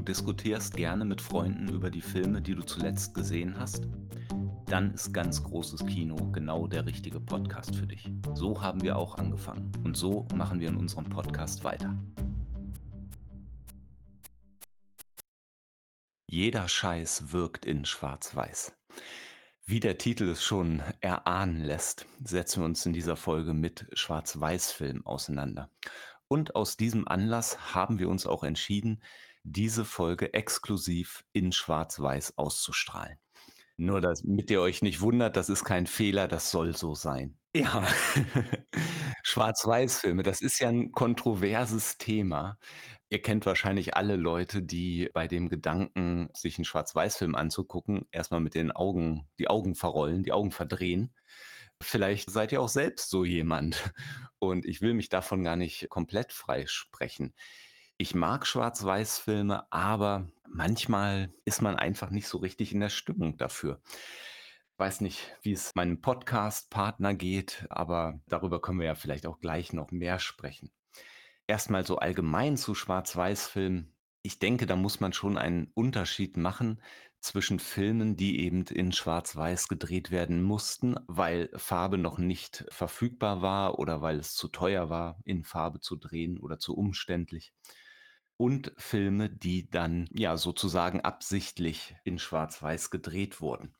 du diskutierst gerne mit Freunden über die Filme, die du zuletzt gesehen hast? Dann ist ganz großes Kino genau der richtige Podcast für dich. So haben wir auch angefangen und so machen wir in unserem Podcast weiter. Jeder Scheiß wirkt in Schwarz-Weiß. Wie der Titel es schon erahnen lässt, setzen wir uns in dieser Folge mit Schwarz-Weiß-Filmen auseinander. Und aus diesem Anlass haben wir uns auch entschieden, diese Folge exklusiv in Schwarz-Weiß auszustrahlen. Nur damit ihr euch nicht wundert, das ist kein Fehler, das soll so sein. Ja, Schwarz-Weiß-Filme, das ist ja ein kontroverses Thema. Ihr kennt wahrscheinlich alle Leute, die bei dem Gedanken, sich einen Schwarz-Weiß-Film anzugucken, erstmal mit den Augen die Augen verrollen, die Augen verdrehen. Vielleicht seid ihr auch selbst so jemand und ich will mich davon gar nicht komplett freisprechen. Ich mag Schwarz-Weiß-Filme, aber manchmal ist man einfach nicht so richtig in der Stimmung dafür. Weiß nicht, wie es meinem Podcast-Partner geht, aber darüber können wir ja vielleicht auch gleich noch mehr sprechen. Erstmal so allgemein zu Schwarz-Weiß-Filmen. Ich denke, da muss man schon einen Unterschied machen zwischen Filmen, die eben in Schwarz-Weiß gedreht werden mussten, weil Farbe noch nicht verfügbar war oder weil es zu teuer war, in Farbe zu drehen oder zu umständlich und Filme, die dann ja sozusagen absichtlich in Schwarz-Weiß gedreht wurden.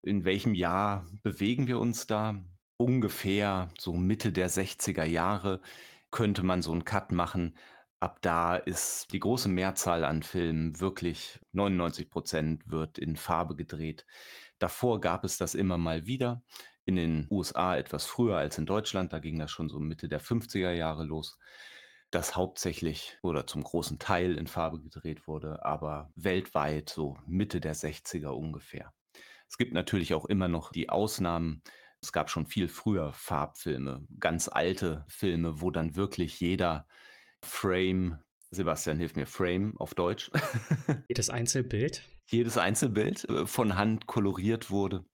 In welchem Jahr bewegen wir uns da? Ungefähr so Mitte der 60er Jahre könnte man so einen Cut machen. Ab da ist die große Mehrzahl an Filmen wirklich 99 Prozent wird in Farbe gedreht. Davor gab es das immer mal wieder. In den USA etwas früher als in Deutschland. Da ging das schon so Mitte der 50er Jahre los das hauptsächlich oder zum großen Teil in Farbe gedreht wurde, aber weltweit so Mitte der 60er ungefähr. Es gibt natürlich auch immer noch die Ausnahmen. Es gab schon viel früher Farbfilme, ganz alte Filme, wo dann wirklich jeder Frame, Sebastian hilf mir, Frame auf Deutsch. Jedes Einzelbild. Jedes Einzelbild äh, von Hand koloriert wurde.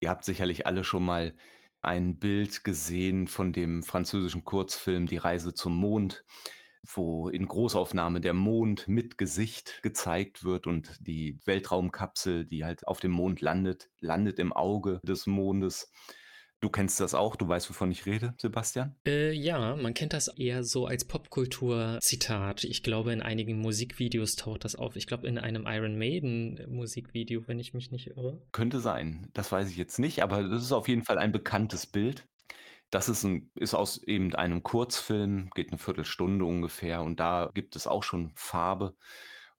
Ihr habt sicherlich alle schon mal ein Bild gesehen von dem französischen Kurzfilm Die Reise zum Mond, wo in Großaufnahme der Mond mit Gesicht gezeigt wird und die Weltraumkapsel, die halt auf dem Mond landet, landet im Auge des Mondes. Du kennst das auch, du weißt, wovon ich rede, Sebastian? Äh, ja, man kennt das eher so als Popkultur-Zitat. Ich glaube, in einigen Musikvideos taucht das auf. Ich glaube, in einem Iron Maiden-Musikvideo, wenn ich mich nicht irre. Könnte sein, das weiß ich jetzt nicht, aber das ist auf jeden Fall ein bekanntes Bild. Das ist, ein, ist aus eben einem Kurzfilm, geht eine Viertelstunde ungefähr und da gibt es auch schon Farbe.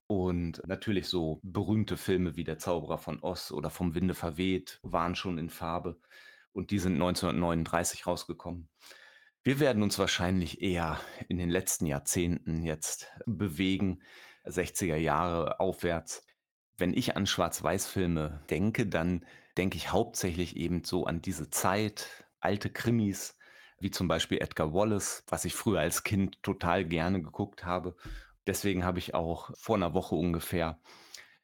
Und natürlich so berühmte Filme wie Der Zauberer von Oz oder Vom Winde verweht waren schon in Farbe und die sind 1939 rausgekommen. Wir werden uns wahrscheinlich eher in den letzten Jahrzehnten jetzt bewegen, 60er Jahre aufwärts. Wenn ich an Schwarz-Weiß-Filme denke, dann denke ich hauptsächlich eben so an diese Zeit, alte Krimis, wie zum Beispiel Edgar Wallace, was ich früher als Kind total gerne geguckt habe. Deswegen habe ich auch vor einer Woche ungefähr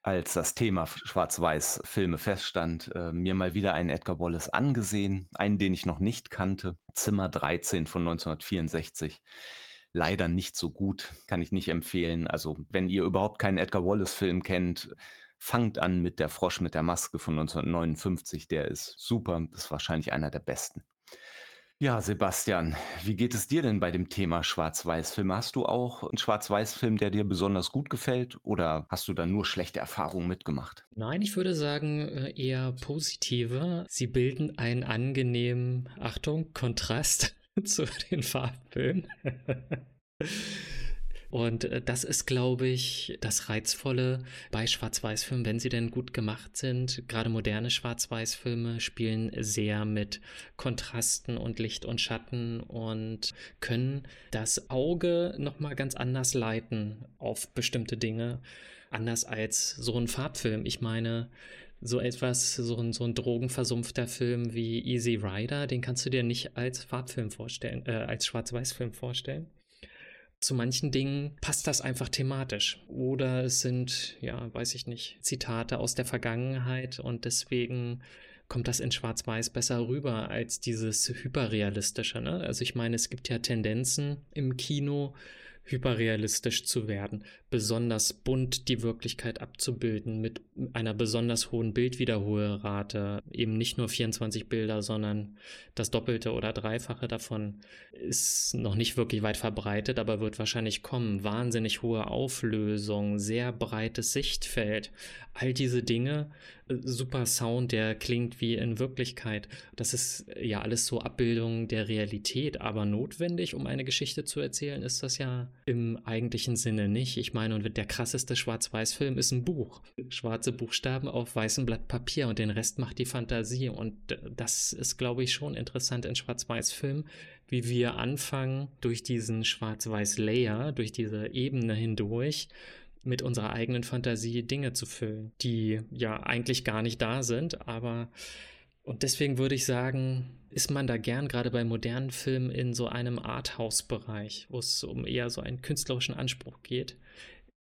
als das Thema Schwarz-Weiß-Filme feststand, äh, mir mal wieder einen Edgar Wallace angesehen, einen, den ich noch nicht kannte, Zimmer 13 von 1964. Leider nicht so gut, kann ich nicht empfehlen. Also, wenn ihr überhaupt keinen Edgar Wallace-Film kennt, fangt an mit Der Frosch mit der Maske von 1959. Der ist super, ist wahrscheinlich einer der besten. Ja, Sebastian, wie geht es dir denn bei dem Thema Schwarz-Weiß-Filme? Hast du auch einen Schwarz-Weiß-Film, der dir besonders gut gefällt oder hast du da nur schlechte Erfahrungen mitgemacht? Nein, ich würde sagen äh, eher positive. Sie bilden einen angenehmen, Achtung, Kontrast zu den Farbfilmen. Und äh, das ist, glaube ich, das Reizvolle bei Schwarz-Weiß-Filmen, wenn sie denn gut gemacht sind. Gerade moderne Schwarz-Weiß-Filme spielen sehr mit Kontrasten und Licht und Schatten und können das Auge nochmal ganz anders leiten auf bestimmte Dinge. Anders als so ein Farbfilm. Ich meine, so etwas, so ein, so ein drogenversumpfter Film wie Easy Rider, den kannst du dir nicht als Farbfilm vorstellen, äh, als Schwarz-Weiß-Film vorstellen zu manchen Dingen passt das einfach thematisch. Oder es sind, ja, weiß ich nicht, Zitate aus der Vergangenheit und deswegen kommt das in Schwarz-Weiß besser rüber als dieses hyperrealistische. Ne? Also ich meine, es gibt ja Tendenzen im Kino hyperrealistisch zu werden, besonders bunt die Wirklichkeit abzubilden, mit einer besonders hohen Bildwiederholrate, eben nicht nur 24 Bilder, sondern das Doppelte oder Dreifache davon ist noch nicht wirklich weit verbreitet, aber wird wahrscheinlich kommen. Wahnsinnig hohe Auflösung, sehr breites Sichtfeld, all diese Dinge, äh, super Sound, der klingt wie in Wirklichkeit. Das ist ja alles so Abbildung der Realität, aber notwendig, um eine Geschichte zu erzählen, ist das ja im eigentlichen Sinne nicht. Ich meine, und der krasseste Schwarz-Weiß-Film ist ein Buch. Schwarze Buchstaben auf weißem Blatt Papier und den Rest macht die Fantasie. Und das ist, glaube ich, schon interessant in Schwarz-Weiß-Filmen, wie wir anfangen, durch diesen Schwarz-Weiß-Layer, durch diese Ebene hindurch, mit unserer eigenen Fantasie Dinge zu füllen, die ja eigentlich gar nicht da sind, aber und deswegen würde ich sagen, ist man da gern gerade bei modernen Filmen in so einem Arthouse-Bereich, wo es um eher so einen künstlerischen Anspruch geht.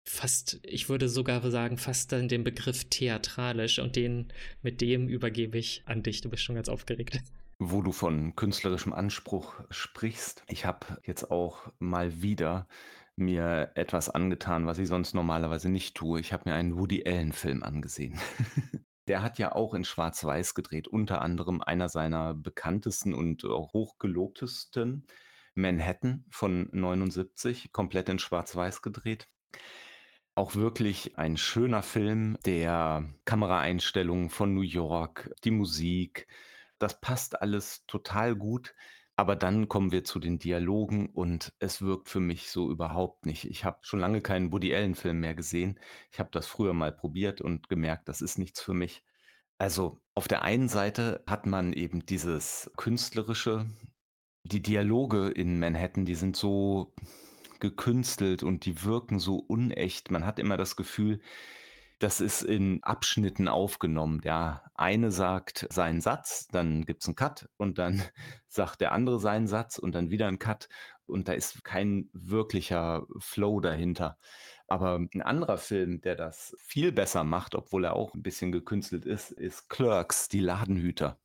Fast, ich würde sogar sagen, fast dann den Begriff theatralisch und den, mit dem übergebe ich an dich. Du bist schon ganz aufgeregt. Wo du von künstlerischem Anspruch sprichst, ich habe jetzt auch mal wieder mir etwas angetan, was ich sonst normalerweise nicht tue. Ich habe mir einen Woody Allen-Film angesehen. Der hat ja auch in Schwarz-Weiß gedreht, unter anderem einer seiner bekanntesten und hochgelobtesten, Manhattan von 79, komplett in Schwarz-Weiß gedreht. Auch wirklich ein schöner Film, der Kameraeinstellungen von New York, die Musik, das passt alles total gut. Aber dann kommen wir zu den Dialogen und es wirkt für mich so überhaupt nicht. Ich habe schon lange keinen Woody Allen-Film mehr gesehen. Ich habe das früher mal probiert und gemerkt, das ist nichts für mich. Also auf der einen Seite hat man eben dieses künstlerische, die Dialoge in Manhattan, die sind so gekünstelt und die wirken so unecht. Man hat immer das Gefühl, das ist in Abschnitten aufgenommen. Der eine sagt seinen Satz, dann gibt es einen Cut und dann sagt der andere seinen Satz und dann wieder ein Cut und da ist kein wirklicher Flow dahinter. Aber ein anderer Film, der das viel besser macht, obwohl er auch ein bisschen gekünstelt ist, ist Clerks, die Ladenhüter.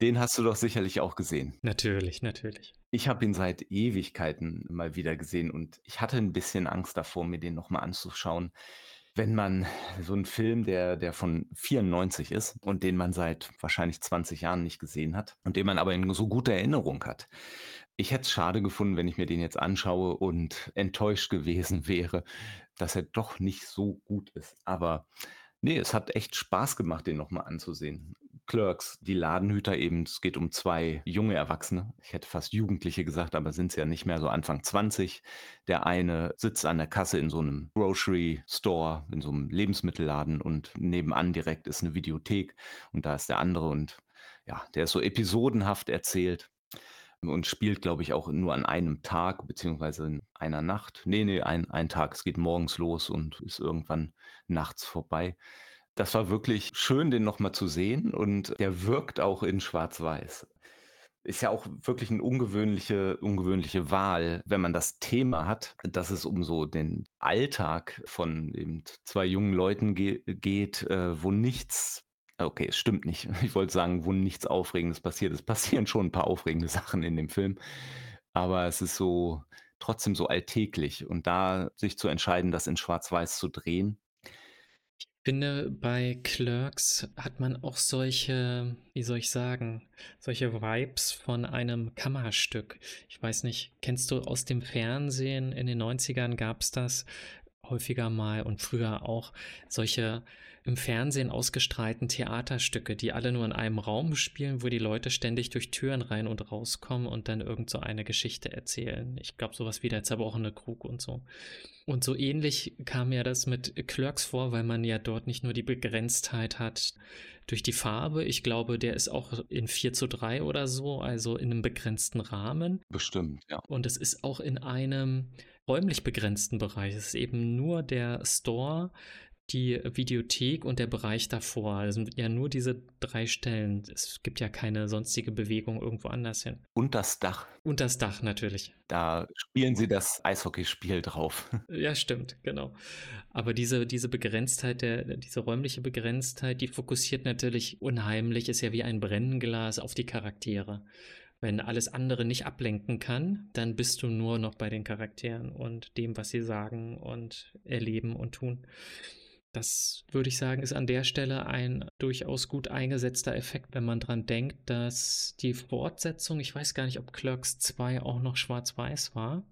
Den hast du doch sicherlich auch gesehen. Natürlich, natürlich. Ich habe ihn seit Ewigkeiten mal wieder gesehen und ich hatte ein bisschen Angst davor, mir den noch mal anzuschauen. Wenn man so 'n Film, der der von 94 ist und den man seit wahrscheinlich 20 Jahren nicht gesehen hat und den man aber in so guter Erinnerung hat. Ich hätte es schade gefunden, wenn ich mir den jetzt anschaue und enttäuscht gewesen wäre, dass er doch nicht so gut ist. Aber ne, es hat echt Spaß gemacht, den noch mal anzusehen. Clerks, die Ladenhüter eben, es geht um zwei junge Erwachsene. Ich hätte fast Jugendliche gesagt, aber sind es ja nicht mehr, so Anfang 20. Der eine sitzt an der Kasse in so einem Grocery Store, in so einem Lebensmittelladen und nebenan direkt ist eine Videothek und da ist der andere und ja, der ist so episodenhaft erzählt und spielt, glaube ich, auch nur an einem Tag beziehungsweise in einer Nacht. Ne, ne, ein ein Tag. Es geht morgens los und ist irgendwann nachts vorbei. Das war wirklich schön, den noch mal zu sehen und der wirkt auch in Schwarz-Weiß. Ist ja auch wirklich 'ne ungewöhnliche ungewöhnliche Wahl, wenn man das Thema hat, dass es um so den Alltag von eben 2 jungen Leuten ge geht, äh, wo nichts okay, es stimmt nicht. Ich wollte sagen, wo nichts Aufregendes passiert. Es passieren schon 'n paar aufregende Sachen in dem Film, aber es ist so trotzdem so alltäglich und da sich zu entscheiden, das in Schwarz-Weiß zu drehen finde, bei Clerks hat man auch solche, wie soll ich sagen, solche Vibes von einem Kammerstück. Ich weiß nicht, kennst du aus dem Fernsehen? In den 90ern gab es das häufiger mal und früher auch solche im Fernsehen ausgestrahlten Theaterstücke, die alle nur in einem Raum spielen, wo die Leute ständig durch Türen rein und rauskommen und dann irgend so eine Geschichte erzählen. Ich glaube, sowas wie der zerbrochene Krug und so. Und so ähnlich kam mir das mit Clerks vor, weil man ja dort nicht nur die Begrenztheit hat durch die Farbe. Ich glaube, der ist auch in 4 zu 3 oder so, also in einem begrenzten Rahmen. Bestimmt, ja. Und es ist auch in einem räumlich begrenzten Bereich. Es ist eben nur der Store, die Videothek und der Bereich davor. Also ja nur diese drei Stellen. Es gibt ja keine sonstige Bewegung irgendwo anders hin. Und das Dach. Und das Dach natürlich. Da spielen sie das Eishockeyspiel drauf. Ja, stimmt, genau. Aber diese, diese Begrenztheit, der, diese räumliche Begrenztheit, die fokussiert natürlich unheimlich, ist ja wie ein Brennglas auf die Charaktere. Wenn alles andere nicht ablenken kann, dann bist du nur noch bei den Charakteren und dem, was sie sagen und erleben und tun. Das würde ich sagen, ist an der Stelle ein durchaus gut eingesetzter Effekt, wenn man dran denkt, dass die Fortsetzung, ich weiß gar nicht, ob Clerks 2 auch noch schwarz-weiß war.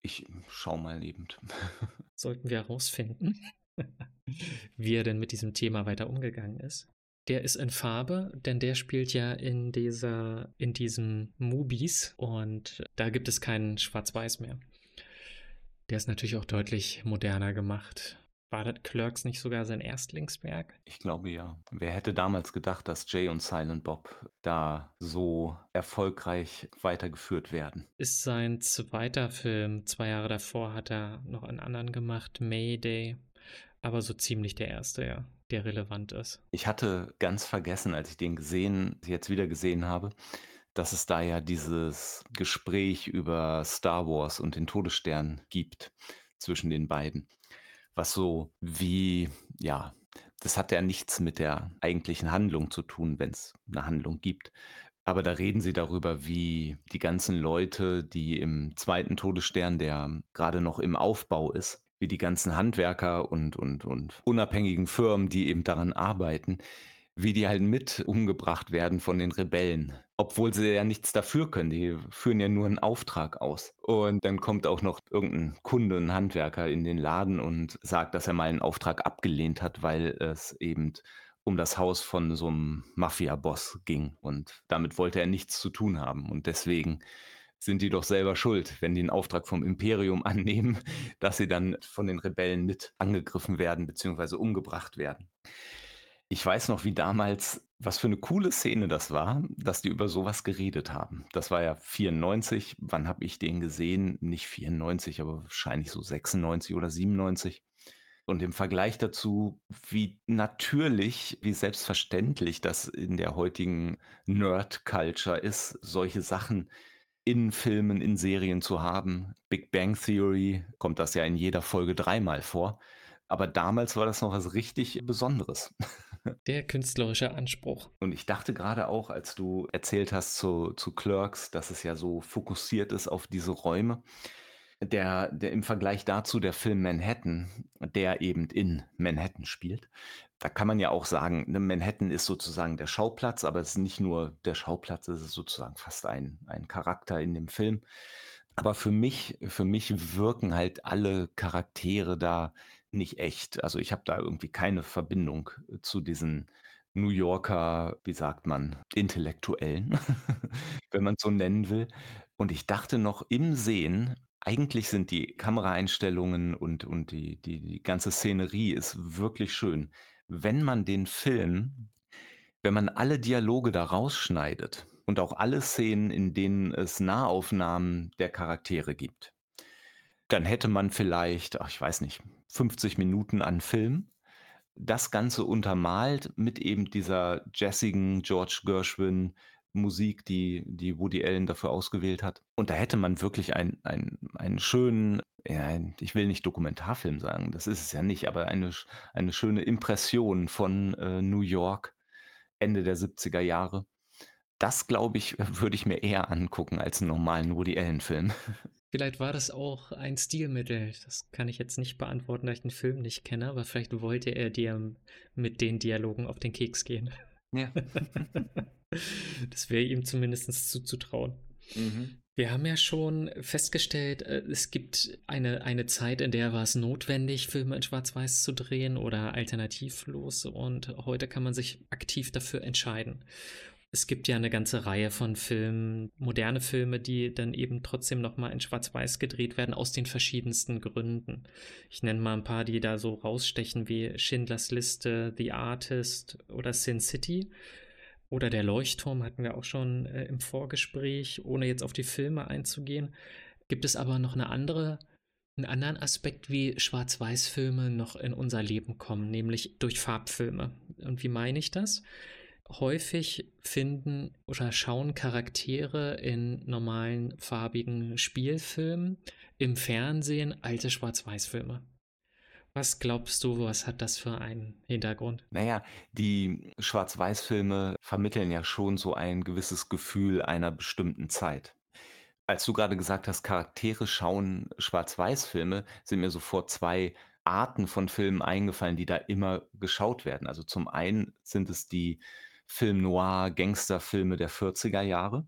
Ich schau mal lebend. Sollten wir herausfinden, wie er denn mit diesem Thema weiter umgegangen ist. Der ist in Farbe, denn der spielt ja in dieser, in diesem Movies und da gibt es keinen Schwarz-Weiß mehr. Der ist natürlich auch deutlich moderner gemacht. War das Clerks nicht sogar sein Erstlingswerk? Ich glaube ja. Wer hätte damals gedacht, dass Jay und Silent Bob da so erfolgreich weitergeführt werden? Ist sein zweiter Film. Zwei Jahre davor hat er noch einen anderen gemacht, Mayday. Aber so ziemlich der erste, ja, der relevant ist. Ich hatte ganz vergessen, als ich den gesehen, jetzt wieder gesehen habe, dass es da ja dieses Gespräch über Star Wars und den Todesstern gibt zwischen den beiden was so wie, ja, das hat ja nichts mit der eigentlichen Handlung zu tun, wenn es eine Handlung gibt. Aber da reden sie darüber, wie die ganzen Leute, die im zweiten Todesstern, der gerade noch im Aufbau ist, wie die ganzen Handwerker und, und, und unabhängigen Firmen, die eben daran arbeiten, wie die halt mit umgebracht werden von den Rebellen. Obwohl sie ja nichts dafür können. Die führen ja nur einen Auftrag aus. Und dann kommt auch noch irgendein Kunde, ein Handwerker in den Laden und sagt, dass er mal einen Auftrag abgelehnt hat, weil es eben um das Haus von so einem Mafia-Boss ging. Und damit wollte er nichts zu tun haben. Und deswegen sind die doch selber schuld, wenn die einen Auftrag vom Imperium annehmen, dass sie dann von den Rebellen mit angegriffen werden bzw. umgebracht werden. Ich weiß noch, wie damals, was für eine coole Szene das war, dass die über sowas geredet haben. Das war ja 94. Wann habe ich den gesehen? Nicht 94, aber wahrscheinlich so 96 oder 97. Und im Vergleich dazu, wie natürlich, wie selbstverständlich das in der heutigen Nerd-Culture ist, solche Sachen in Filmen, in Serien zu haben. Big Bang Theory kommt das ja in jeder Folge dreimal vor. Aber damals war das noch was richtig Besonderes. Der künstlerische Anspruch. Und ich dachte gerade auch, als du erzählt hast zu, zu Clerks, dass es ja so fokussiert ist auf diese Räume. Der, der im Vergleich dazu der Film Manhattan, der eben in Manhattan spielt, da kann man ja auch sagen, ne, Manhattan ist sozusagen der Schauplatz, aber es ist nicht nur der Schauplatz, es ist sozusagen fast ein, ein Charakter in dem Film. Aber für mich, für mich wirken halt alle Charaktere da nicht echt. Also ich habe da irgendwie keine Verbindung äh, zu diesen New Yorker, wie sagt man, Intellektuellen, wenn man es so nennen will. Und ich dachte noch im Sehen, eigentlich sind die Kameraeinstellungen und, und die, die, die ganze Szenerie ist wirklich schön. Wenn man den Film, wenn man alle Dialoge da rausschneidet und auch alle Szenen, in denen es Nahaufnahmen der Charaktere gibt, dann hätte man vielleicht, ach, ich weiß nicht, 50 Minuten an Film. Das Ganze untermalt mit eben dieser jazzigen George Gershwin Musik, die, die Woody Allen dafür ausgewählt hat. Und da hätte man wirklich ein, ein, einen schönen, ja, ich will nicht Dokumentarfilm sagen, das ist es ja nicht, aber eine, eine schöne Impression von äh, New York Ende der 70er Jahre. Das, glaube ich, würde ich mir eher angucken als einen normalen Woody Allen-Film. Vielleicht war das auch ein Stilmittel. Das kann ich jetzt nicht beantworten, da ich den Film nicht kenne, aber vielleicht wollte er dir mit den Dialogen auf den Keks gehen. Ja. das wäre ihm zumindest zuzutrauen. Mhm. Wir haben ja schon festgestellt, äh, es gibt eine, eine Zeit, in der war es notwendig, Filme in Schwarz-Weiß zu drehen oder alternativlos und heute kann man sich aktiv dafür entscheiden es gibt ja eine ganze Reihe von Filmen, moderne Filme, die dann eben trotzdem nochmal in Schwarz-Weiß gedreht werden, aus den verschiedensten Gründen. Ich nenne mal ein paar, die da so rausstechen wie Schindlers Liste, The Artist oder Sin City. Oder der Leuchtturm hatten wir auch schon äh, im Vorgespräch, ohne jetzt auf die Filme einzugehen. Gibt es aber noch eine andere, einen anderen Aspekt, wie Schwarz-Weiß-Filme noch in unser Leben kommen, nämlich durch Farbfilme. Und wie meine ich das? Häufig finden oder schauen Charaktere in normalen farbigen Spielfilmen im Fernsehen alte Schwarz-Weiß-Filme. Was glaubst du, was hat das für einen Hintergrund? Na ja, die Schwarz-Weiß-Filme vermitteln ja schon so ein gewisses Gefühl einer bestimmten Zeit. Als du gerade gesagt hast, Charaktere schauen Schwarz-Weiß-Filme, sind mir sofort 2 Arten von Filmen eingefallen, die da immer geschaut werden. Also, zum einen sind es die Film-Noir-Gangsterfilme der 40er Jahre.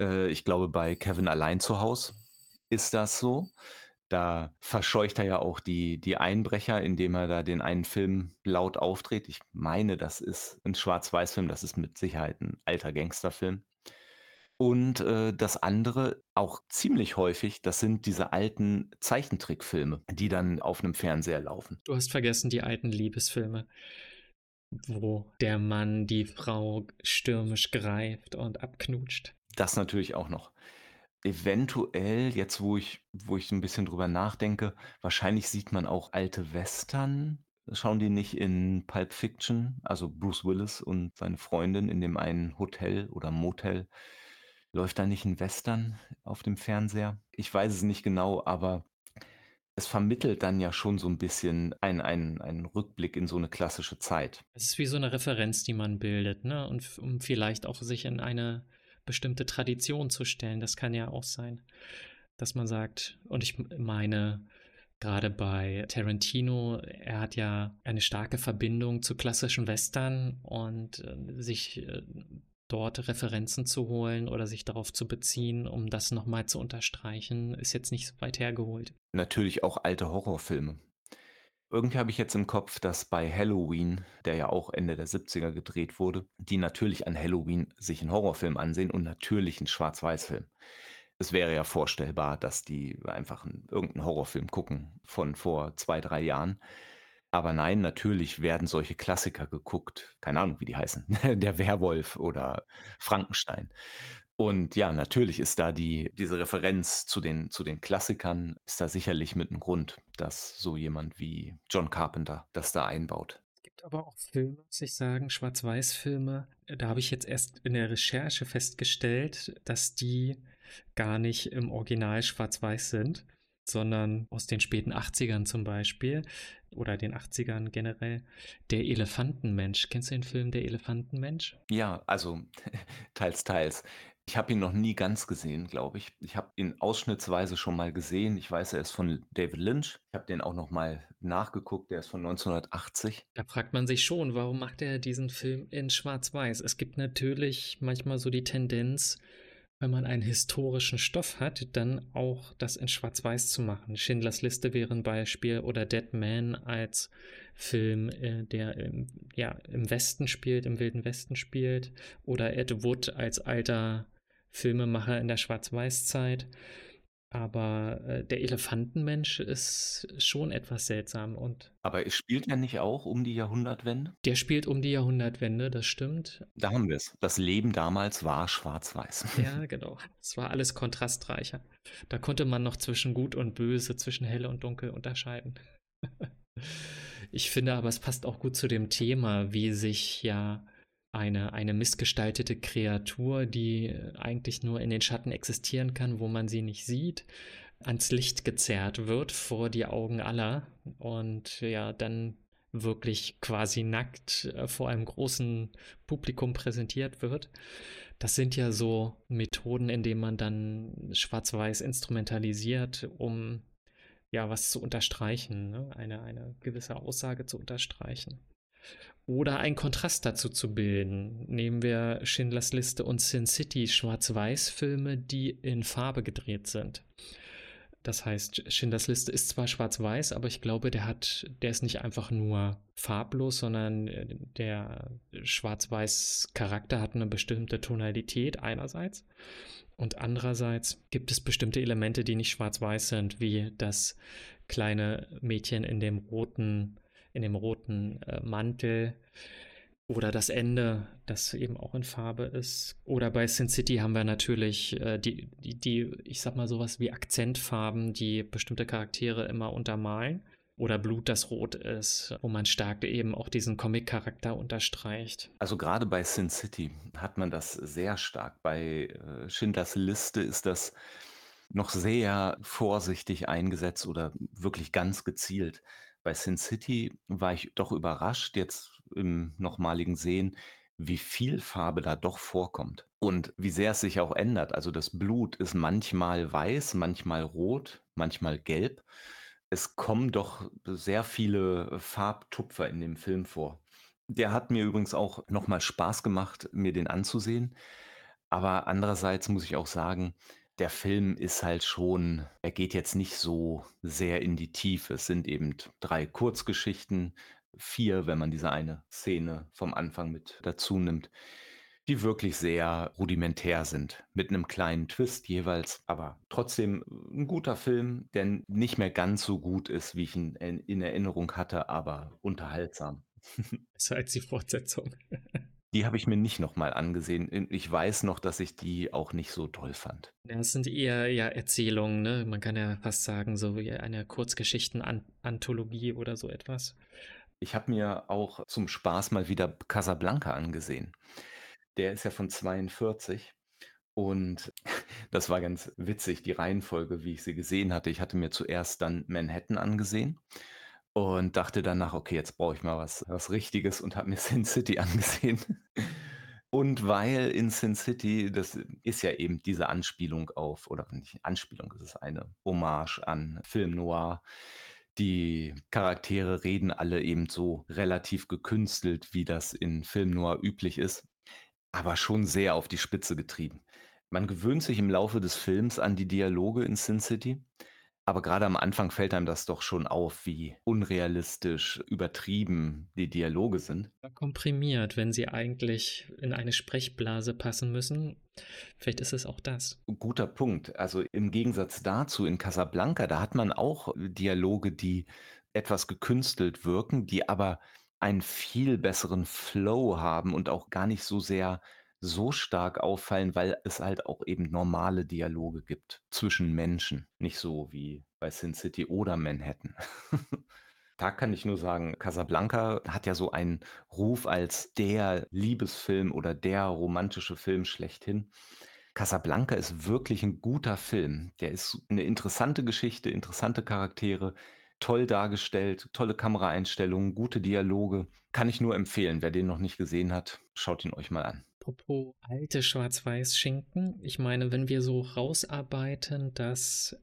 Äh, ich glaube, bei Kevin allein zu Haus ist das so. Da verscheucht er ja auch die die Einbrecher, indem er da den einen Film laut aufdreht. Ich meine, das ist 'n Schwarz-Weiß-Film, das ist mit Sicherheit 'n alter Gangsterfilm. Und, äh, das andere, auch ziemlich häufig, das sind diese alten Zeichentrickfilme, die dann auf 'nem Fernseher laufen. Du hast vergessen die alten Liebesfilme, wo der Mann die Frau stürmisch greift und abknutscht. Das natürlich auch noch. Eventuell, jetzt wo ich wo ich 'n bisschen drüber nachdenke, wahrscheinlich sieht man auch alte Western. Schauen die nicht in Pulp Fiction, also Bruce Willis und seine Freundin in dem einen Hotel oder Motel. Läuft da nicht 'n Western auf dem Fernseher? Ich weiß es nicht genau, aber es vermittelt dann ja schon so 'n bisschen ein ein einen Rückblick in so 'ne klassische Zeit. Es ist wie so 'ne Referenz, die man bildet, ne? Und um vielleicht auch sich in eine bestimmte Tradition zu stellen. Das kann ja auch sein, dass man sagt und ich meine, grade bei Tarantino, er hat ja eine starke Verbindung zu klassischen Western und, äh, sich, äh, dort Referenzen zu holen oder sich darauf zu beziehen, um das noch mal zu unterstreichen, ist jetzt nicht so weit hergeholt. Natürlich auch alte Horrorfilme. Irgendwie habe ich jetzt im Kopf, dass bei Halloween, der ja auch Ende der 70er gedreht wurde, die natürlich an Halloween sich 'n Horrorfilm ansehen und natürlich 'n Schwarz-Weiß-Film. Es wäre ja vorstellbar, dass die einfach 'n irgend 'n Horrorfilm gucken von vor 2, 3 Jahren. Aber nein, natürlich werden solche Klassiker geguckt. Keine Ahnung, wie die heißen. Der Werwolf oder Frankenstein. Und ja, natürlich ist da die diese Referenz zu den zu den Klassikern ist da sicherlich mit 'n Grund, dass so jemand wie John Carpenter das da einbaut. Es gibt aber auch Filme, muss ich sagen, Schwarz-Weiß-Filme, da habe ich jetzt erst in der Recherche festgestellt, dass die gar nicht im Original schwarz-weiß sind, sondern aus den späten 80ern zum Beispiel oder den 80ern generell. Der Elefantenmensch. Kennst du den Film Der Elefantenmensch? Ja, also teils, teils. Ich habe ihn noch nie ganz gesehen, glaube ich. Ich habe ihn ausschnittsweise schon mal gesehen. Ich weiß, er ist von David Lynch. Ich habe den auch noch mal nachgeguckt, der ist von 1980. Da fragt man sich schon, warum macht er diesen Film in Schwarz-Weiß? Es gibt natürlich manchmal so die Tendenz, wenn man einen historischen Stoff hat, dann auch das in Schwarz-Weiß zu machen. Schindlers Liste wäre 'n Beispiel oder Dead Man als Film, äh, der im ja, im Westen spielt, im Wilden Westen spielt oder Ed Wood als alter Filmemacher in der Schwarz-Weiß-Zeit. Aber, äh, der Elefantenmensch ist schon etwas seltsam und Aber es spielt ja nicht auch um die Jahrhundertwende? Der spielt um die Jahrhundertwende, das stimmt. Da haben wir's. Das Leben damals war schwarz-weiß. Ja, genau. Es war alles kontrastreicher. Da konnte man noch zwischen Gut und Böse, zwischen Hell und Dunkel unterscheiden. Ich finde aber, es passt auch gut zu dem Thema, wie sich ja eine eine missgestaltete Kreatur, die eigentlich nur in den Schatten existieren kann, wo man sie nicht sieht, ans Licht gezerrt wird vor die Augen aller und ja, dann wirklich quasi nackt, äh, vor einem großen Publikum präsentiert wird. Das sind ja so Methoden, indem man dann Schwarz-Weiß instrumentalisiert, um, ja, was zu unterstreichen, ne? Eine eine gewisse Aussage zu unterstreichen. Oder einen Kontrast dazu zu bilden. Nehmen wir Schindlers Liste und Sin City, Schwarz-Weiß-Filme, die in Farbe gedreht sind. Das heißt, Schindlers Liste ist zwar schwarz-weiß, aber ich glaube, der hat der ist nicht einfach nur farblos, sondern, äh, der Schwarz-Weiß-Charakter hat 'ne bestimmte Tonalität einerseits und andererseits gibt es bestimmte Elemente, die nicht schwarz-weiß sind, wie das kleine Mädchen in dem roten in dem roten, äh, Mantel oder das Ende, das eben auch in Farbe ist. Oder bei Sin City haben wir natürlich, äh, die die die ich sage mal, so was wie Akzentfarben, die bestimmte Charaktere immer untermalen oder Blut, das rot ist, wo man stark eben auch diesen Comic-Charakter unterstreicht. Also, grade bei Sin City hat man das sehr stark. Bei, äh, Schindlers Liste ist das noch sehr vorsichtig eingesetzt oder wirklich ganz gezielt. Bei Sin City war ich doch überrascht jetzt im nochmaligen Sehen, wie viel Farbe da doch vorkommt und wie sehr es sich auch ändert. Also, das Blut ist manchmal weiß, manchmal rot, manchmal gelb. Es kommen doch sehr viele Farbtupfer in dem Film vor. Der hat mir übrigens auch noch mal Spaß gemacht, mir den anzusehen. Aber andererseits muss ich auch sagen, der Film ist halt schon er geht jetzt nicht so sehr in die Tiefe. Es sind eben 3 Kurzgeschichten, 4, wenn man diese eine Szene vom Anfang mit dazu nimmt, die wirklich sehr rudimentär sind, mit 'nem kleinen Twist jeweils, aber trotzdem 'n guter Film, der nicht mehr ganz so gut ist, wie ich ihn in in Erinnerung hatte, aber unterhaltsam. Besser als die Fortsetzung. Die habe ich mir nicht noch mal angesehen. Ich weiß noch, dass ich die auch nicht so toll fand. Ja, es sind eher, ja, Erzählungen, ne? Man kann ja fast sagen, so wie eine Kurzgeschichten An Anthologie oder so etwas. Ich habe mir auch zum Spaß mal wieder Casablanca angesehen. Der ist ja von 42 und das war ganz witzig, die Reihenfolge, wie ich sie gesehen hatte. Ich hatte mir zuerst dann Manhattan angesehen und dachte danach: „Okay, jetzt brauche ich mal was was Richtiges“ und habe mir Sin City angesehen. Und weil in Sin City das ist ja eben diese Anspielung auf oder nicht Anspielung, es ist eine Hommage an Film Noir. Die Charaktere reden alle eben so relativ gekünstelt, wie das in Film Noir üblich ist, aber schon sehr auf die Spitze getrieben. Man gewöhnt sich im Laufe des Films an die Dialoge in Sin City, aber grade am Anfang fällt einem das doch schon auf, wie unrealistisch übertrieben die Dialoge sind. Komprimiert, wenn sie eigentlich in eine Sprechblase passen müssen. Vielleicht ist es auch das. Guter Punkt. Also, im Gegensatz dazu in Casablanca, da hat man auch Dialoge, die etwas gekünstelt wirken, die aber einen viel besseren Flow haben und auch gar nicht so sehr so stark auffallen, weil es halt auch eben normale Dialoge gibt zwischen Menschen, nicht so wie bei Sin City oder Manhattan. Da kann ich nur sagen, Casablanca hat ja so einen Ruf als der Liebesfilm oder der romantische Film schlechthin. Casablanca ist wirklich 'n guter Film. Der ist 'ne interessante Geschichte, interessante Charaktere, toll dargestellt, tolle Kameraeinstellungen, gute Dialoge. Kann ich nur empfehlen. Wer den noch nicht gesehen hat, schaut ihn euch mal an. Apropos alte Schwarz-Weiß-Schinken. Ich meine, wenn wir so rausarbeiten, dass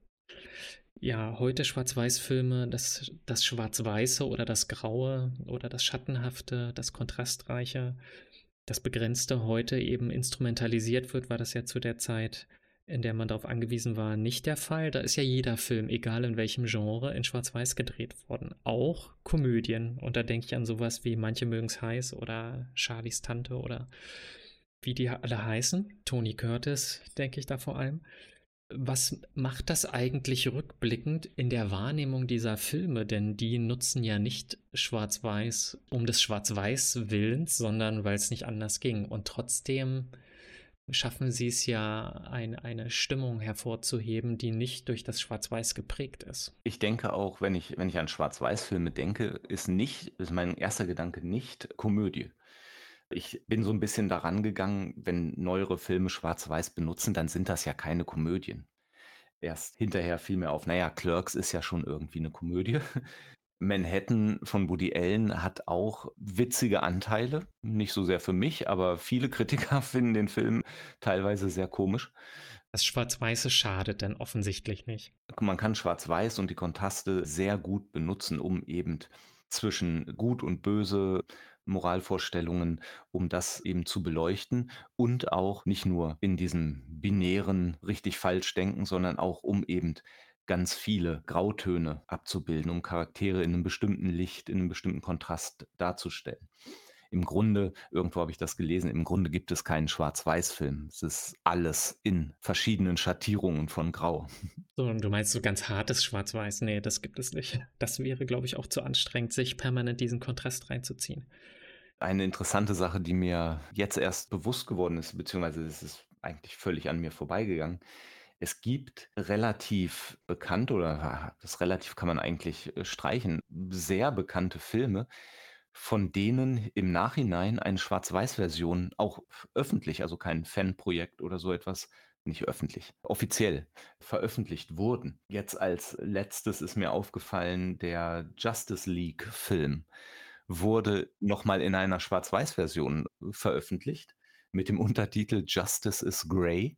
ja, heute Schwarz-Weiß-Filme, das das Schwarz-Weiße oder das Graue oder das Schattenhafte, das Kontrastreiche, das Begrenzte heute eben instrumentalisiert wird, war das ja zu der Zeit, in der man darauf angewiesen war, nicht der Fall. Da ist ja jeder Film, egal in welchem Genre, in Schwarz-Weiß gedreht worden, auch Komödien. Und da denke ich an so was wie „Manche mögen's heiß“ oder „Charlies Tante“ oder wie die alle heißen. Tony Curtis, denke ich da vor allem. Was macht das eigentlich rückblickend in der Wahrnehmung dieser Filme? Denn die nutzen ja nicht Schwarz-Weiß um des Schwarz-Weiß Willens, sondern weil's nicht anders ging. Und trotzdem schaffen sie's ja, ein eine Stimmung hervorzuheben, die nicht durch das Schwarz-Weiß geprägt ist. Ich denke auch, wenn ich wenn ich an Schwarz-Weiß-Filme denke, ist nicht ist mein erster Gedanke nicht Komödie. Ich bin so 'n bisschen da rangegangen, wenn neuere Filme Schwarz-Weiß benutzen, dann sind das ja keine Komödien. Erst hinterher fiel mir auf, na ja, Clerks ist ja schon irgendwie 'ne Komödie. Manhattan von Woody Allen hat auch witzige Anteile, nicht so sehr für mich, aber viele Kritiker finden den Film teilweise sehr komisch. Das Schwarz-Weiße schadet dann offensichtlich nicht. Man kann Schwarz-Weiß und die Kontraste sehr gut benutzen, um eben zwischen Gut und Böse, Moralvorstellungen um das eben zu beleuchten und auch nicht nur in diesem binären Richtig-Falsch-Denken, sondern auch um eben ganz viele Grautöne abzubilden, um Charaktere in 'nem bestimmten Licht, in 'nem bestimmten Kontrast darzustellen. Im Grunde irgendwo habe ich das gelesen, im Grunde gibt es keinen Schwarz-Weiß-Film. Es ist alles in verschiedenen Schattierungen von Grau. So, und du meinst so ganz hartes Schwarz-Weiß? Ne, das gibt es nicht. Das wäre, glaube ich, auch zu anstrengend, sich permanent diesen Kontrast reinzuziehen. Eine interessante Sache, die mir jetzt erst bewusst geworden ist, beziehungsweise es ist eigentlich völlig an mir vorbeigegangen. Es gibt relativ bekannt oder das relativ kann man eigentlich, äh, streichen, sehr bekannte Filme, von denen im Nachhinein eine Schwarz-Weiß-Version auch öffentlich, also kein Fanprojekt oder so etwas, nicht öffentlich, offiziell veröffentlicht wurden. Jetzt als letztes ist mir aufgefallen, der Justice League-Film wurde noch mal in einer Schwarz-Weiß-Version veröffentlicht mit dem Untertitel Justice is Grey.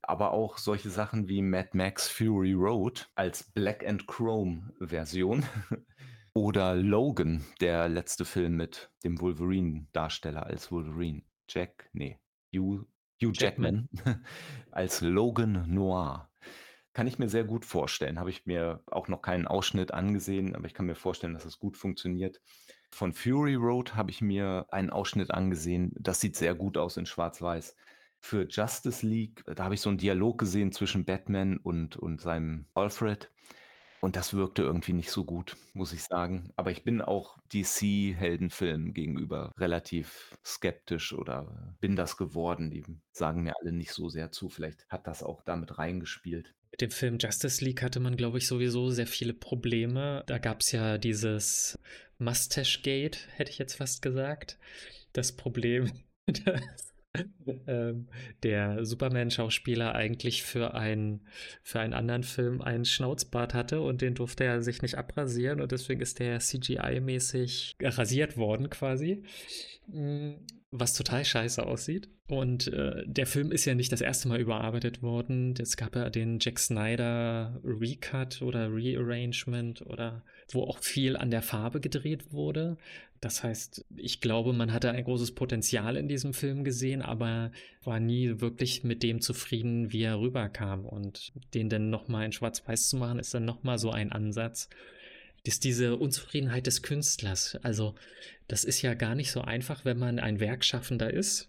Aber auch solche Sachen wie Mad Max Fury Road als Black and Chrome Version oder Logan, der letzte Film mit dem Wolverine-Darsteller als Wolverine. Jack, nee, Hugh, Hugh Jackman, Jackman als Logan Noir. Kann ich mir sehr gut vorstellen. Habe ich mir auch noch keinen Ausschnitt angesehen, aber ich kann mir vorstellen, dass es gut funktioniert. Von Fury Road habe ich mir einen Ausschnitt angesehen. Das sieht sehr gut aus in Schwarz-Weiß. Für Justice League, da habe ich so einen Dialog gesehen zwischen Batman und, und seinem Alfred. Und das wirkte irgendwie nicht so gut, muss ich sagen. Aber ich bin auch DC-Heldenfilmen gegenüber relativ skeptisch oder bin das geworden. Die sagen mir alle nicht so sehr zu. Vielleicht hat das auch damit reingespielt. Mit dem Film Justice League hatte man, glaube ich, sowieso sehr viele Probleme. Da gab es ja dieses Mustache Gate, hätte ich jetzt fast gesagt. Das Problem, dass ähm, der Superman-Schauspieler eigentlich für, ein, für einen anderen Film einen Schnauzbart hatte und den durfte er sich nicht abrasieren und deswegen ist der CGI-mäßig rasiert worden quasi. Mm, was total scheiße aussieht. Und äh, der Film ist ja nicht das erste Mal überarbeitet worden. Es gab ja den Jack Snyder Recut oder Rearrangement oder wo auch viel an der Farbe gedreht wurde. Das heißt, ich glaube, man hatte ein großes Potenzial in diesem Film gesehen, aber war nie wirklich mit dem zufrieden, wie er rüberkam. Und den dann nochmal in Schwarz-Weiß zu machen, ist dann nochmal so ein Ansatz. Ist diese Unzufriedenheit des Künstlers. Also, das ist ja gar nicht so einfach, wenn man ein Werkschaffender ist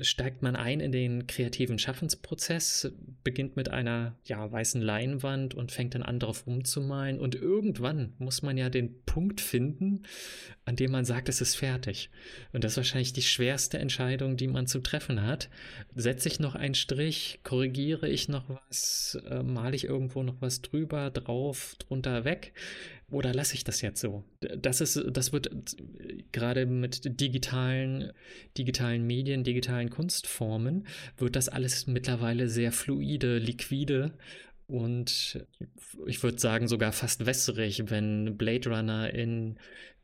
steigt man ein in den kreativen Schaffensprozess, beginnt mit einer ja, weißen Leinwand und fängt dann an, darauf rumzumalen. Und irgendwann muss man ja den Punkt finden, an dem man sagt, es ist fertig. Und das ist wahrscheinlich die schwerste Entscheidung, die man zu treffen hat. Setze ich noch einen Strich, korrigiere ich noch was, äh, male ich irgendwo noch was drüber, drauf, drunter, weg? Oder lasse ich das jetzt so? Das ist, das wird gerade mit digitalen, digitalen Medien, digitalen Kunstformen, wird das alles mittlerweile sehr fluide, liquide und ich würde sagen sogar fast wässrig, wenn Blade Runner in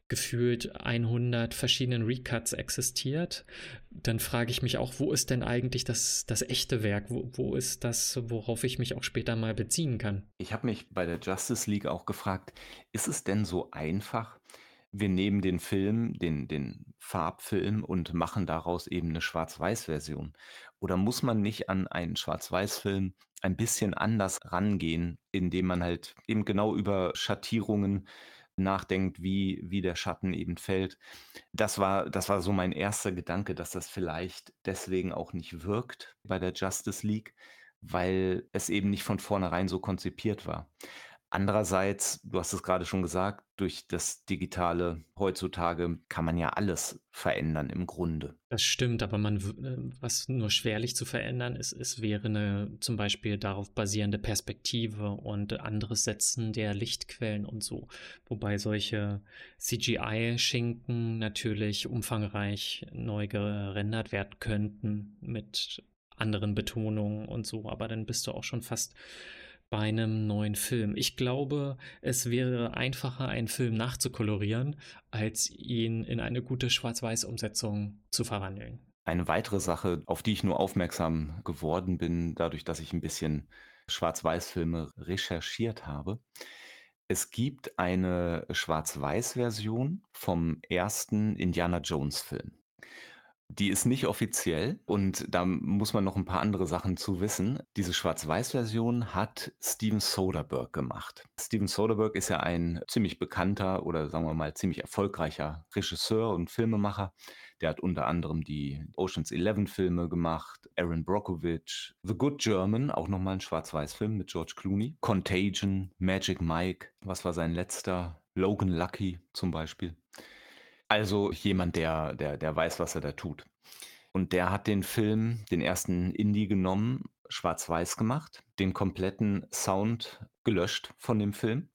gefühlt 100 verschiedenen Recuts existiert, dann frage ich mich auch, wo ist denn eigentlich das, das echte Werk? Wo, wo ist das, worauf ich mich auch später mal beziehen kann? Ich habe mich bei der Justice League auch gefragt, ist es denn so einfach? Wir nehmen den Film, den, den Farbfilm und machen daraus eben eine Schwarz-Weiß-Version. Oder muss man nicht an einen Schwarz-Weiß-Film ein bisschen anders rangehen, indem man halt eben genau über Schattierungen nachdenkt, wie, wie der Schatten eben fällt. Das war, das war so mein erster Gedanke, dass das vielleicht deswegen auch nicht wirkt bei der Justice League, weil es eben nicht von vornherein so konzipiert war. Andererseits, du hast es gerade schon gesagt, durch das Digitale heutzutage kann man ja alles verändern im Grunde. Das stimmt, aber man, äh, was nur schwerlich zu verändern ist, es wäre eine zum Beispiel darauf basierende Perspektive und anderes Setzen der Lichtquellen und so. Wobei solche CGI-Schinken natürlich umfangreich neu gerendert werden könnten mit anderen Betonungen und so, aber dann bist du auch schon fast bei einem neuen Film. Ich glaube, es wäre einfacher, einen Film nachzukolorieren, als ihn in eine gute Schwarz-Weiß-Umsetzung zu verwandeln. Eine weitere Sache, auf die ich nur aufmerksam geworden bin, dadurch, dass ich ein bisschen Schwarz-Weiß-Filme recherchiert habe. Es gibt eine Schwarz-Weiß-Version vom ersten Indiana Jones-Film. Die ist nicht offiziell und da muss man noch ein paar andere Sachen zu wissen. Diese Schwarz-Weiß-Version hat Steven Soderbergh gemacht. Steven Soderbergh ist ja ein ziemlich bekannter oder sagen wir mal ziemlich erfolgreicher Regisseur und Filmemacher. Der hat unter anderem die Oceans 11 Filme gemacht, Aaron Brockovich, The Good German, auch nochmal ein Schwarz-Weiß-Film mit George Clooney, Contagion, Magic Mike, was war sein letzter? Logan Lucky zum Beispiel. Also jemand, der, der, der weiß, was er da tut. Und der hat den Film, den ersten Indie genommen, schwarz-weiß gemacht, den kompletten Sound gelöscht von dem Film,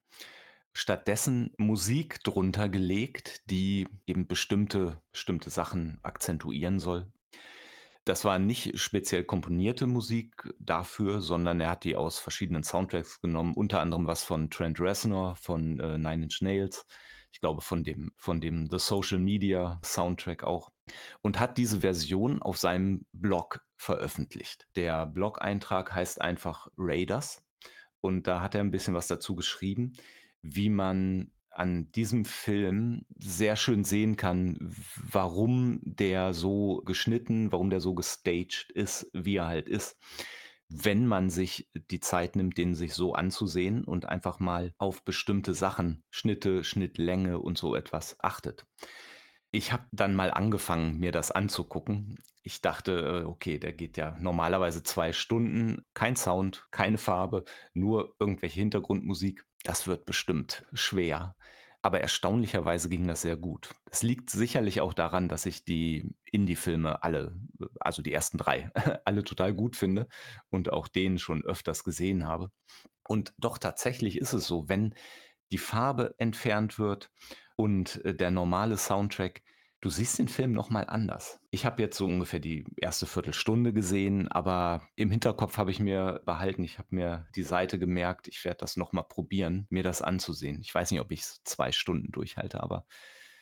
stattdessen Musik drunter gelegt, die eben bestimmte, bestimmte Sachen akzentuieren soll. Das war nicht speziell komponierte Musik dafür, sondern er hat die aus verschiedenen Soundtracks genommen, unter anderem was von Trent Reznor von, äh, Nine Inch Nails. Ich glaube, von dem von dem The Social Media Soundtrack auch. Und hat diese Version auf seinem Blog veröffentlicht. Der Blog-Eintrag heißt einfach Raiders. Und da hat er ein bisschen was dazu geschrieben, wie man an diesem Film sehr schön sehen kann, warum der so geschnitten, warum der so gestaged ist, wie er halt ist, wenn man sich die Zeit nimmt, den sich so anzusehen und einfach mal auf bestimmte Sachen, Schnitte, Schnittlänge und so etwas achtet. Ich habe dann mal angefangen, mir das anzugucken. Ich dachte, äh, okay, der geht ja normalerweise zwei Stunden, kein Sound, keine Farbe, nur irgendwelche Hintergrundmusik. Das wird bestimmt schwer. Aber erstaunlicherweise ging das sehr gut. Es liegt sicherlich auch daran, dass ich die Indie-Filme alle, also die ersten drei, alle total gut finde und auch den schon öfters gesehen habe. Und doch tatsächlich ist es so, wenn die Farbe entfernt wird und äh, der normale Soundtrack, du siehst den Film noch mal anders. Ich habe jetzt so ungefähr die erste Viertelstunde gesehen, aber im Hinterkopf habe ich mir behalten, ich habe mir die Seite gemerkt, ich werde das noch mal probieren, mir das anzusehen. Ich weiß nicht, ob ich's 2 Stunden durchhalte, aber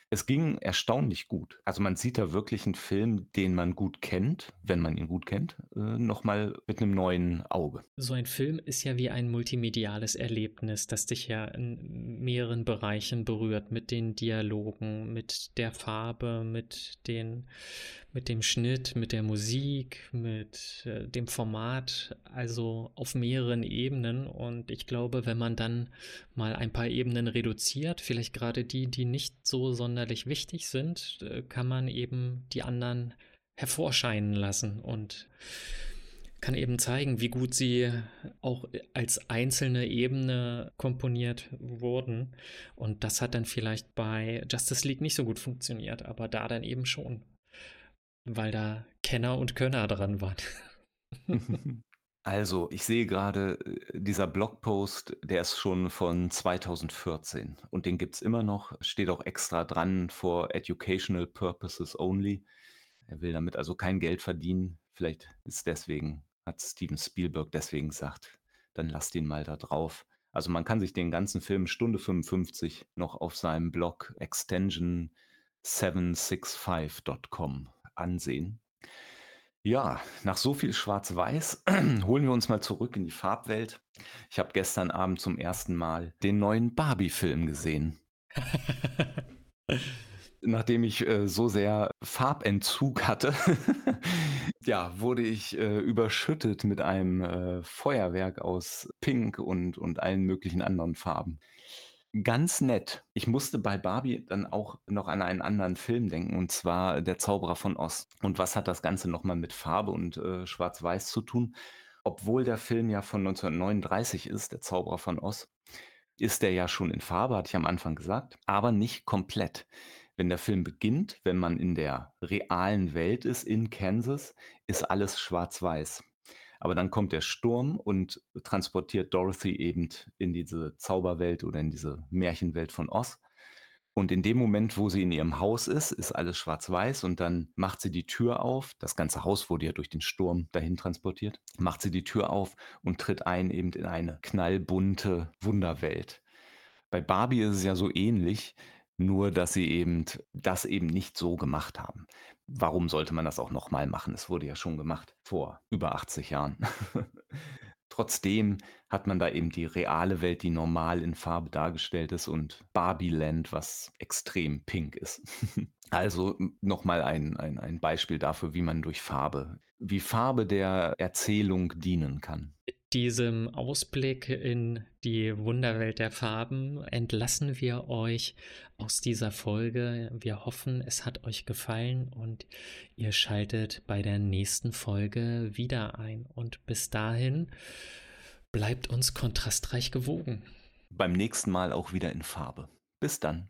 es ging erstaunlich gut. Also, man sieht da wirklich einen Film, den man gut kennt, wenn man ihn gut kennt, äh, noch mal mit einem neuen Auge. So ein Film ist ja wie ein multimediales Erlebnis, das dich ja in mehreren Bereichen berührt, mit den Dialogen, mit der Farbe, mit den mit dem Schnitt, mit der Musik, mit äh, dem Format, also auf mehreren Ebenen. Und ich glaube, wenn man dann mal ein paar Ebenen reduziert, vielleicht gerade die, die nicht so sonderlich wichtig sind, äh, kann man eben die anderen hervorscheinen lassen und kann eben zeigen, wie gut sie auch als einzelne Ebene komponiert wurden. Und das hat dann vielleicht bei Justice League nicht so gut funktioniert, aber da dann eben schon weil da Kenner und Könner dran waren. Also, ich sehe gerade, äh, dieser Blogpost, der ist schon von 2014 und den gibt es immer noch, steht auch extra dran for educational purposes only. Er will damit also kein Geld verdienen. Vielleicht ist deswegen hat Steven Spielberg deswegen gesagt: „Dann lasst ihn mal da drauf.“ Also, man kann sich den ganzen Film Stunde 55 noch auf seinem Blog extension765.com ansehen. Ja, nach so viel Schwarz-Weiß holen wir uns mal zurück in die Farbwelt. Ich habe gestern Abend zum ersten Mal den neuen Barbie-Film gesehen. Nachdem ich äh, so sehr Farbentzug hatte, ja, wurde ich äh, überschüttet mit einem äh, Feuerwerk aus Pink und, und allen möglichen anderen Farben. Ganz nett. Ich musste bei Barbie dann auch noch an einen anderen Film denken, und zwar Der Zauberer von Oz. Und was hat das Ganze noch mal mit Farbe und, äh, Schwarz-Weiß zu tun? Obwohl der Film ja von 1939 ist, Der Zauberer von Oz, ist der ja schon in Farbe, hatte ich am Anfang gesagt, aber nicht komplett. Wenn der Film beginnt, wenn man in der realen Welt ist in Kansas, ist alles schwarz-weiß. Aber dann kommt der Sturm und transportiert Dorothy eben in diese Zauberwelt oder in diese Märchenwelt von Oz. Und in dem Moment, wo sie in ihrem Haus ist, ist alles schwarz-weiß und dann macht sie die Tür auf. Das ganze Haus wurde ja durch den Sturm dahin transportiert. Macht sie die Tür auf und tritt ein eben in eine knallbunte Wunderwelt. Bei Barbie ist es ja so ähnlich, nur dass sie eben das eben nicht so gemacht haben warum sollte man das auch nochmal machen? Es wurde ja schon gemacht vor über 80 Jahren. Trotzdem hat man da eben die reale Welt, die normal in Farbe dargestellt ist und Barbieland, was extrem pink ist. Also nochmal ein, ein, ein Beispiel dafür, wie man durch Farbe, wie Farbe der Erzählung dienen kann diesem Ausblick in die Wunderwelt der Farben entlassen wir euch aus dieser Folge. Wir hoffen, es hat euch gefallen und ihr schaltet bei der nächsten Folge wieder ein. Und bis dahin bleibt uns kontrastreich gewogen. Beim nächsten Mal auch wieder in Farbe. Bis dann.